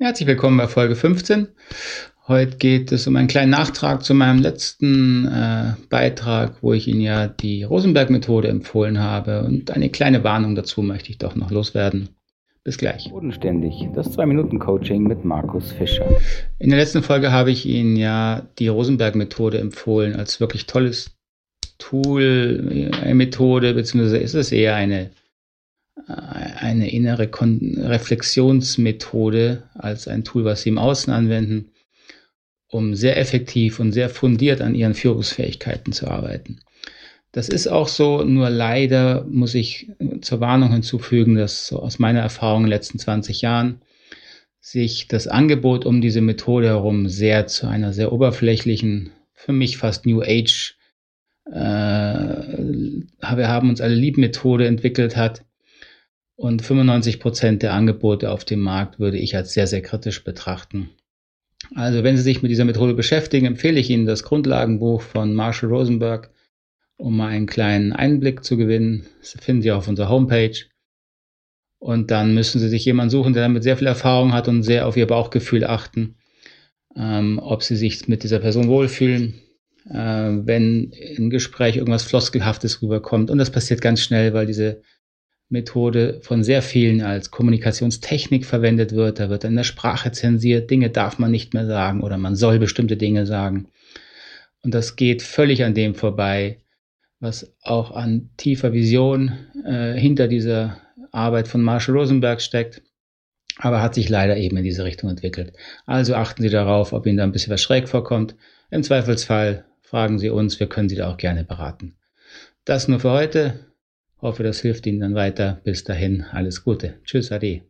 Herzlich willkommen bei Folge 15. Heute geht es um einen kleinen Nachtrag zu meinem letzten äh, Beitrag, wo ich Ihnen ja die Rosenberg-Methode empfohlen habe. Und eine kleine Warnung dazu möchte ich doch noch loswerden. Bis gleich. Bodenständig, das 2-Minuten-Coaching mit Markus Fischer. In der letzten Folge habe ich Ihnen ja die Rosenberg-Methode empfohlen als wirklich tolles Tool, eine Methode, beziehungsweise ist es eher eine eine innere Kon Reflexionsmethode als ein Tool, was Sie im Außen anwenden, um sehr effektiv und sehr fundiert an Ihren Führungsfähigkeiten zu arbeiten. Das ist auch so, nur leider muss ich zur Warnung hinzufügen, dass so aus meiner Erfahrung in den letzten 20 Jahren sich das Angebot um diese Methode herum sehr zu einer sehr oberflächlichen, für mich fast New Age, äh, wir haben uns alle lieb Methode entwickelt hat, und 95 Prozent der Angebote auf dem Markt würde ich als sehr, sehr kritisch betrachten. Also wenn Sie sich mit dieser Methode beschäftigen, empfehle ich Ihnen das Grundlagenbuch von Marshall Rosenberg, um mal einen kleinen Einblick zu gewinnen. Das finden Sie auf unserer Homepage. Und dann müssen Sie sich jemanden suchen, der damit sehr viel Erfahrung hat und sehr auf Ihr Bauchgefühl achten, ähm, ob Sie sich mit dieser Person wohlfühlen. Äh, wenn im Gespräch irgendwas Floskelhaftes rüberkommt. Und das passiert ganz schnell, weil diese Methode von sehr vielen als Kommunikationstechnik verwendet wird. Da wird in der Sprache zensiert, Dinge darf man nicht mehr sagen oder man soll bestimmte Dinge sagen. Und das geht völlig an dem vorbei, was auch an tiefer Vision äh, hinter dieser Arbeit von Marshall Rosenberg steckt, aber hat sich leider eben in diese Richtung entwickelt. Also achten Sie darauf, ob Ihnen da ein bisschen was schräg vorkommt. Im Zweifelsfall fragen Sie uns, wir können Sie da auch gerne beraten. Das nur für heute. Hoffe, das hilft Ihnen dann weiter. Bis dahin, alles Gute. Tschüss, Ade.